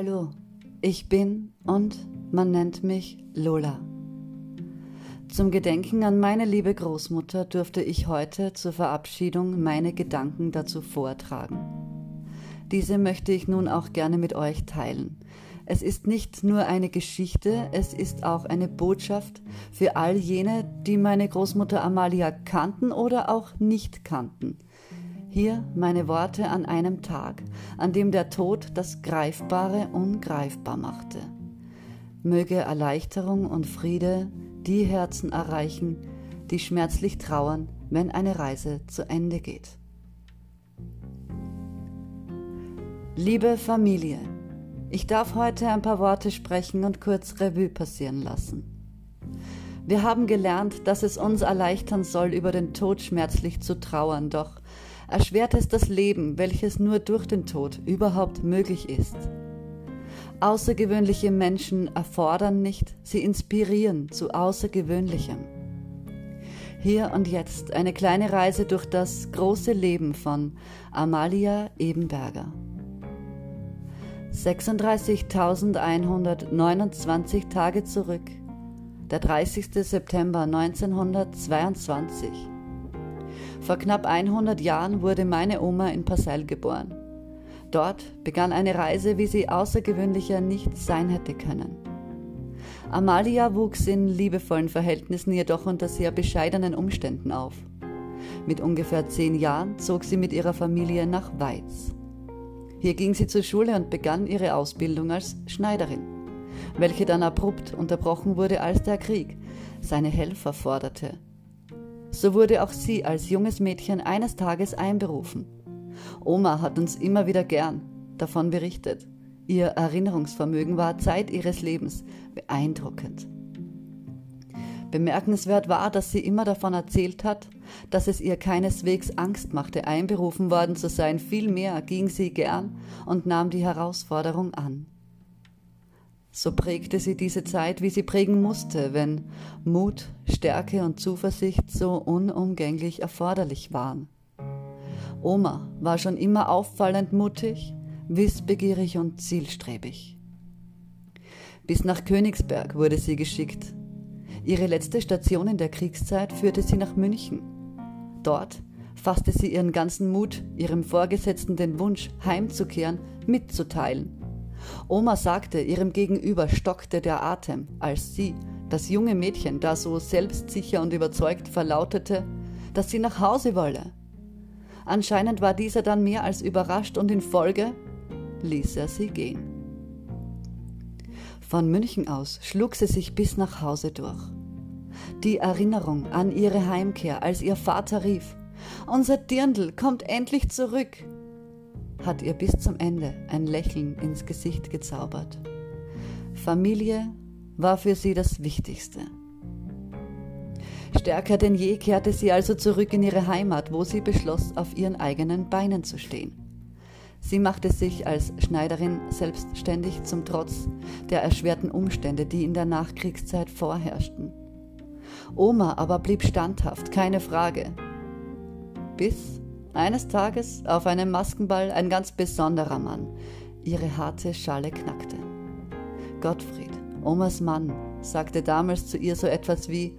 Hallo, ich bin und man nennt mich Lola. Zum Gedenken an meine liebe Großmutter durfte ich heute zur Verabschiedung meine Gedanken dazu vortragen. Diese möchte ich nun auch gerne mit euch teilen. Es ist nicht nur eine Geschichte, es ist auch eine Botschaft für all jene, die meine Großmutter Amalia kannten oder auch nicht kannten hier meine Worte an einem Tag, an dem der Tod das Greifbare ungreifbar machte. Möge Erleichterung und Friede die Herzen erreichen, die schmerzlich trauern, wenn eine Reise zu Ende geht. Liebe Familie, ich darf heute ein paar Worte sprechen und kurz Revue passieren lassen. Wir haben gelernt, dass es uns erleichtern soll, über den Tod schmerzlich zu trauern, doch erschwert es das Leben, welches nur durch den Tod überhaupt möglich ist. Außergewöhnliche Menschen erfordern nicht, sie inspirieren zu Außergewöhnlichem. Hier und jetzt eine kleine Reise durch das große Leben von Amalia Ebenberger. 36.129 Tage zurück, der 30. September 1922. Vor knapp 100 Jahren wurde meine Oma in Passau geboren. Dort begann eine Reise, wie sie außergewöhnlicher nicht sein hätte können. Amalia wuchs in liebevollen Verhältnissen jedoch unter sehr bescheidenen Umständen auf. Mit ungefähr zehn Jahren zog sie mit ihrer Familie nach Weiz. Hier ging sie zur Schule und begann ihre Ausbildung als Schneiderin, welche dann abrupt unterbrochen wurde, als der Krieg seine Helfer forderte so wurde auch sie als junges Mädchen eines Tages einberufen. Oma hat uns immer wieder gern davon berichtet. Ihr Erinnerungsvermögen war Zeit ihres Lebens beeindruckend. Bemerkenswert war, dass sie immer davon erzählt hat, dass es ihr keineswegs Angst machte, einberufen worden zu sein, vielmehr ging sie gern und nahm die Herausforderung an. So prägte sie diese Zeit, wie sie prägen musste, wenn Mut, Stärke und Zuversicht so unumgänglich erforderlich waren. Oma war schon immer auffallend mutig, wissbegierig und zielstrebig. Bis nach Königsberg wurde sie geschickt. Ihre letzte Station in der Kriegszeit führte sie nach München. Dort fasste sie ihren ganzen Mut, ihrem Vorgesetzten den Wunsch, heimzukehren, mitzuteilen Oma sagte, ihrem Gegenüber stockte der Atem, als sie, das junge Mädchen, da so selbstsicher und überzeugt verlautete, dass sie nach Hause wolle. Anscheinend war dieser dann mehr als überrascht und in Folge ließ er sie gehen. Von München aus schlug sie sich bis nach Hause durch. Die Erinnerung an ihre Heimkehr, als ihr Vater rief, Unser Dirndl kommt endlich zurück, hat ihr bis zum Ende ein Lächeln ins Gesicht gezaubert. Familie war für sie das Wichtigste. Stärker denn je kehrte sie also zurück in ihre Heimat, wo sie beschloss, auf ihren eigenen Beinen zu stehen. Sie machte sich als Schneiderin selbstständig zum Trotz der erschwerten Umstände, die in der Nachkriegszeit vorherrschten. Oma aber blieb standhaft, keine Frage. Bis eines Tages auf einem Maskenball ein ganz besonderer Mann. Ihre harte Schale knackte. Gottfried, Omas Mann, sagte damals zu ihr so etwas wie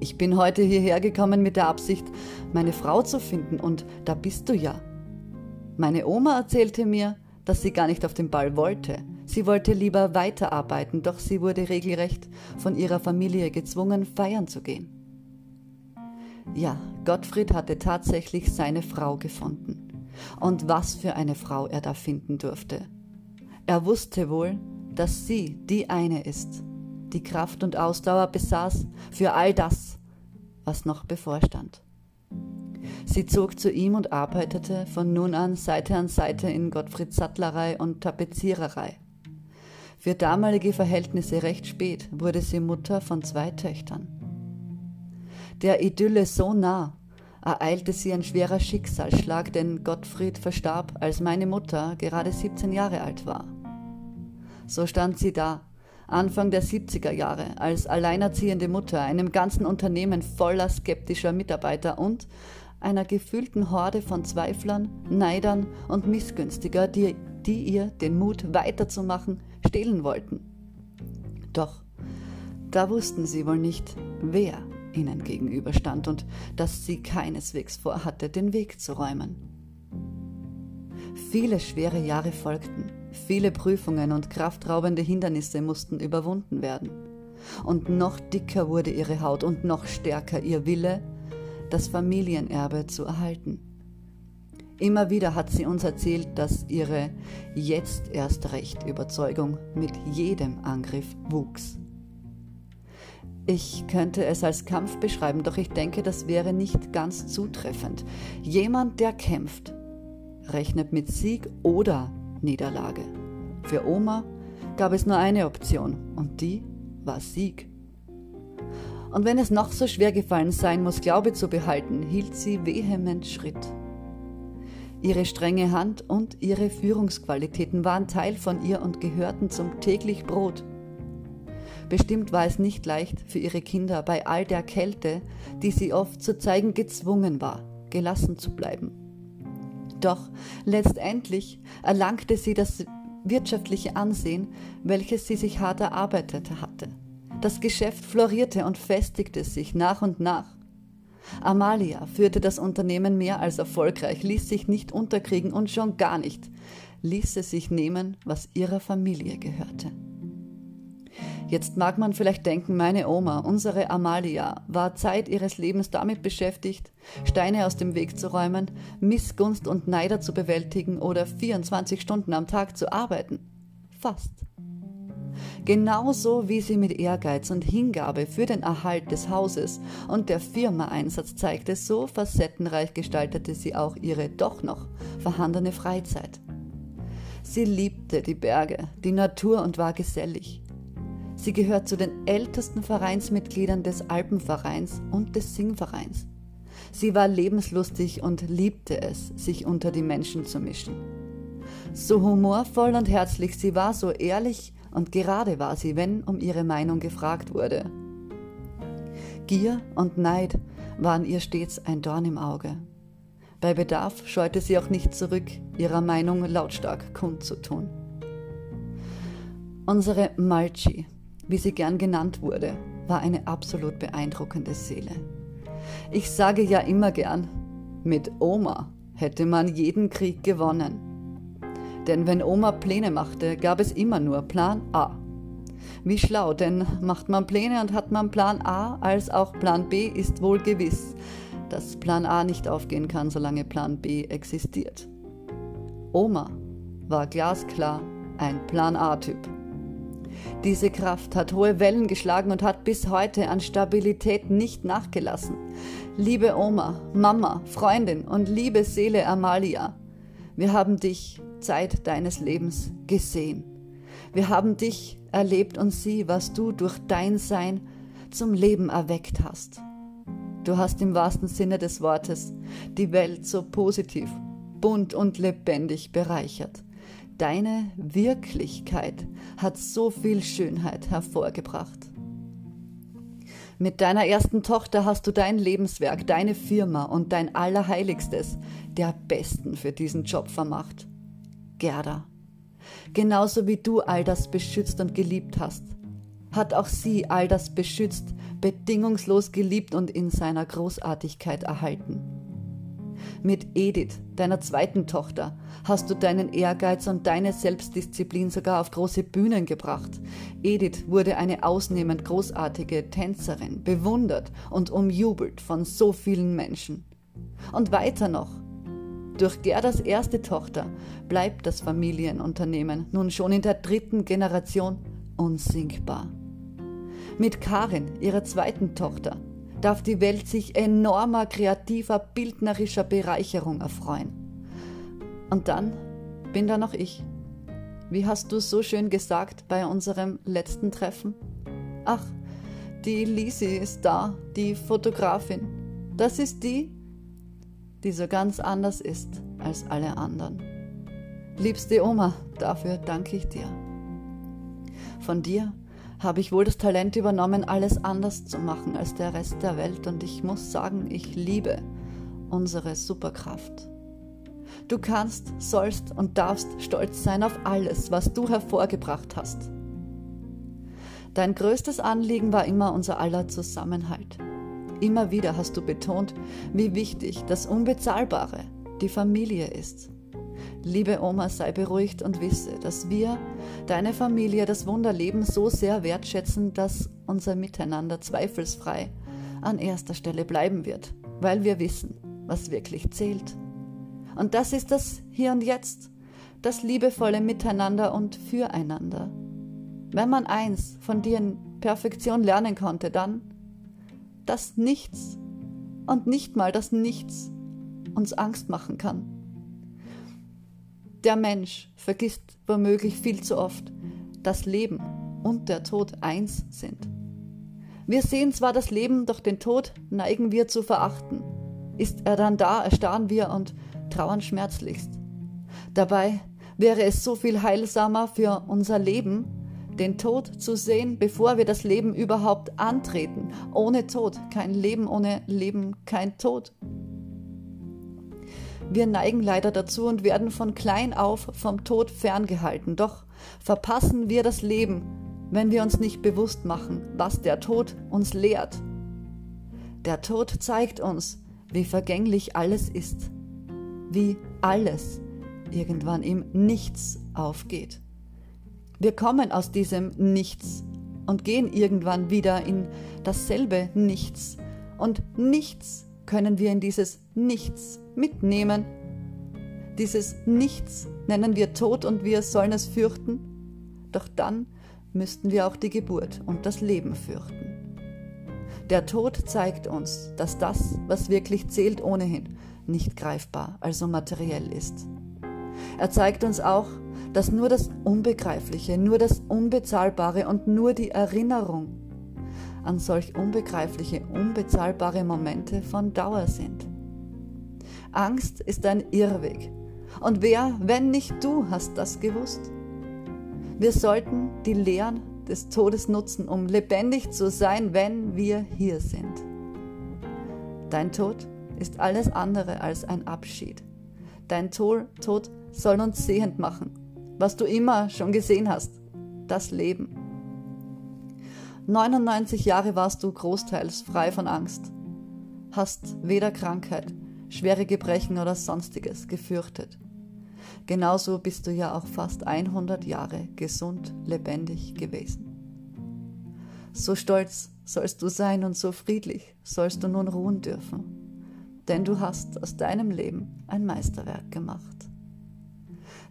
Ich bin heute hierher gekommen mit der Absicht, meine Frau zu finden, und da bist du ja. Meine Oma erzählte mir, dass sie gar nicht auf den Ball wollte. Sie wollte lieber weiterarbeiten, doch sie wurde regelrecht von ihrer Familie gezwungen, feiern zu gehen. Ja, Gottfried hatte tatsächlich seine Frau gefunden. Und was für eine Frau er da finden durfte. Er wusste wohl, dass sie die eine ist, die Kraft und Ausdauer besaß für all das, was noch bevorstand. Sie zog zu ihm und arbeitete von nun an Seite an Seite in Gottfrieds Sattlerei und Tapeziererei. Für damalige Verhältnisse recht spät wurde sie Mutter von zwei Töchtern der Idylle so nah, ereilte sie ein schwerer Schicksalsschlag, denn Gottfried verstarb, als meine Mutter gerade 17 Jahre alt war. So stand sie da, Anfang der 70er Jahre, als alleinerziehende Mutter, einem ganzen Unternehmen voller skeptischer Mitarbeiter und einer gefühlten Horde von Zweiflern, Neidern und Missgünstiger, die die ihr den Mut weiterzumachen stehlen wollten. Doch da wussten sie wohl nicht, wer ihnen gegenüberstand und dass sie keineswegs vorhatte, den Weg zu räumen. Viele schwere Jahre folgten, viele Prüfungen und kraftraubende Hindernisse mussten überwunden werden. Und noch dicker wurde ihre Haut und noch stärker ihr Wille, das Familienerbe zu erhalten. Immer wieder hat sie uns erzählt, dass ihre jetzt erst recht Überzeugung mit jedem Angriff wuchs. Ich könnte es als Kampf beschreiben, doch ich denke, das wäre nicht ganz zutreffend. Jemand, der kämpft, rechnet mit Sieg oder Niederlage. Für Oma gab es nur eine Option und die war Sieg. Und wenn es noch so schwer gefallen sein muss, Glaube zu behalten, hielt sie vehement Schritt. Ihre strenge Hand und ihre Führungsqualitäten waren Teil von ihr und gehörten zum täglich Brot. Bestimmt war es nicht leicht für ihre Kinder bei all der Kälte, die sie oft zu zeigen gezwungen war, gelassen zu bleiben. Doch letztendlich erlangte sie das wirtschaftliche Ansehen, welches sie sich hart erarbeitet hatte. Das Geschäft florierte und festigte sich nach und nach. Amalia führte das Unternehmen mehr als erfolgreich, ließ sich nicht unterkriegen und schon gar nicht ließ es sich nehmen, was ihrer Familie gehörte. Jetzt mag man vielleicht denken, meine Oma, unsere Amalia, war Zeit ihres Lebens damit beschäftigt, Steine aus dem Weg zu räumen, Missgunst und Neider zu bewältigen oder 24 Stunden am Tag zu arbeiten. Fast. Genauso wie sie mit Ehrgeiz und Hingabe für den Erhalt des Hauses und der Firma Einsatz zeigte, so facettenreich gestaltete sie auch ihre doch noch vorhandene Freizeit. Sie liebte die Berge, die Natur und war gesellig. Sie gehört zu den ältesten Vereinsmitgliedern des Alpenvereins und des Singvereins. Sie war lebenslustig und liebte es, sich unter die Menschen zu mischen. So humorvoll und herzlich sie war, so ehrlich und gerade war sie, wenn um ihre Meinung gefragt wurde. Gier und Neid waren ihr stets ein Dorn im Auge. Bei Bedarf scheute sie auch nicht zurück, ihrer Meinung lautstark kundzutun. Unsere Malchi wie sie gern genannt wurde, war eine absolut beeindruckende Seele. Ich sage ja immer gern, mit Oma hätte man jeden Krieg gewonnen. Denn wenn Oma Pläne machte, gab es immer nur Plan A. Wie schlau, denn macht man Pläne und hat man Plan A als auch Plan B, ist wohl gewiss, dass Plan A nicht aufgehen kann, solange Plan B existiert. Oma war glasklar ein Plan A-Typ. Diese Kraft hat hohe Wellen geschlagen und hat bis heute an Stabilität nicht nachgelassen. Liebe Oma, Mama, Freundin und liebe Seele Amalia, wir haben dich Zeit deines Lebens gesehen. Wir haben dich erlebt und sie, was du durch dein Sein zum Leben erweckt hast. Du hast im wahrsten Sinne des Wortes die Welt so positiv, bunt und lebendig bereichert. Deine Wirklichkeit hat so viel Schönheit hervorgebracht. Mit deiner ersten Tochter hast du dein Lebenswerk, deine Firma und dein Allerheiligstes der Besten für diesen Job vermacht. Gerda. Genauso wie du all das beschützt und geliebt hast, hat auch sie all das beschützt, bedingungslos geliebt und in seiner Großartigkeit erhalten. Mit Edith, deiner zweiten Tochter, hast du deinen Ehrgeiz und deine Selbstdisziplin sogar auf große Bühnen gebracht. Edith wurde eine ausnehmend großartige Tänzerin, bewundert und umjubelt von so vielen Menschen. Und weiter noch. Durch Gerdas erste Tochter bleibt das Familienunternehmen nun schon in der dritten Generation unsinkbar. Mit Karin, ihrer zweiten Tochter, darf die Welt sich enormer kreativer, bildnerischer Bereicherung erfreuen. Und dann bin da noch ich. Wie hast du so schön gesagt bei unserem letzten Treffen? Ach, die Lisi ist da, die Fotografin. Das ist die, die so ganz anders ist als alle anderen. Liebste Oma, dafür danke ich dir. Von dir habe ich wohl das Talent übernommen, alles anders zu machen als der Rest der Welt und ich muss sagen, ich liebe unsere Superkraft. Du kannst, sollst und darfst stolz sein auf alles, was du hervorgebracht hast. Dein größtes Anliegen war immer unser aller Zusammenhalt. Immer wieder hast du betont, wie wichtig das Unbezahlbare, die Familie ist. Liebe Oma, sei beruhigt und wisse, dass wir, deine Familie, das Wunderleben so sehr wertschätzen, dass unser Miteinander zweifelsfrei an erster Stelle bleiben wird, weil wir wissen, was wirklich zählt. Und das ist das Hier und Jetzt, das liebevolle Miteinander und Füreinander. Wenn man eins von dir in Perfektion lernen konnte, dann, dass nichts und nicht mal das Nichts uns Angst machen kann. Der Mensch vergisst womöglich viel zu oft, dass Leben und der Tod eins sind. Wir sehen zwar das Leben, doch den Tod neigen wir zu verachten. Ist er dann da, erstarren wir und trauern schmerzlichst. Dabei wäre es so viel heilsamer für unser Leben, den Tod zu sehen, bevor wir das Leben überhaupt antreten. Ohne Tod kein Leben, ohne Leben kein Tod. Wir neigen leider dazu und werden von klein auf vom Tod ferngehalten. Doch verpassen wir das Leben, wenn wir uns nicht bewusst machen, was der Tod uns lehrt. Der Tod zeigt uns, wie vergänglich alles ist, wie alles irgendwann im Nichts aufgeht. Wir kommen aus diesem Nichts und gehen irgendwann wieder in dasselbe Nichts. Und nichts können wir in dieses Nichts mitnehmen. Dieses Nichts nennen wir Tod und wir sollen es fürchten, doch dann müssten wir auch die Geburt und das Leben fürchten. Der Tod zeigt uns, dass das, was wirklich zählt, ohnehin nicht greifbar, also materiell ist. Er zeigt uns auch, dass nur das Unbegreifliche, nur das Unbezahlbare und nur die Erinnerung an solch unbegreifliche, unbezahlbare Momente von Dauer sind. Angst ist ein Irrweg. Und wer, wenn nicht du, hast das gewusst? Wir sollten die Lehren des Todes nutzen, um lebendig zu sein, wenn wir hier sind. Dein Tod ist alles andere als ein Abschied. Dein Tod soll uns sehend machen, was du immer schon gesehen hast, das Leben. 99 Jahre warst du großteils frei von Angst, hast weder Krankheit, schwere Gebrechen oder sonstiges gefürchtet. Genauso bist du ja auch fast 100 Jahre gesund, lebendig gewesen. So stolz sollst du sein und so friedlich sollst du nun ruhen dürfen, denn du hast aus deinem Leben ein Meisterwerk gemacht.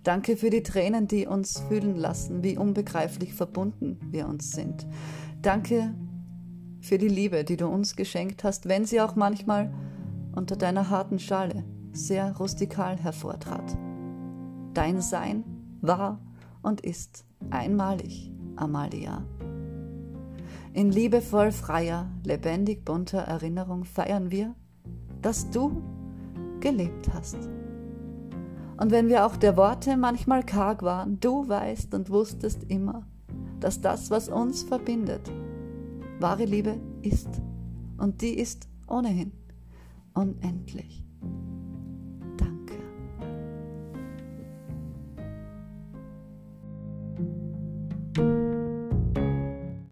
Danke für die Tränen, die uns fühlen lassen, wie unbegreiflich verbunden wir uns sind. Danke für die Liebe, die du uns geschenkt hast, wenn sie auch manchmal unter deiner harten Schale sehr rustikal hervortrat. Dein Sein war und ist einmalig, Amalia. In liebevoll freier, lebendig bunter Erinnerung feiern wir, dass du gelebt hast. Und wenn wir auch der Worte manchmal karg waren, du weißt und wusstest immer, dass das, was uns verbindet, wahre Liebe ist. Und die ist ohnehin unendlich.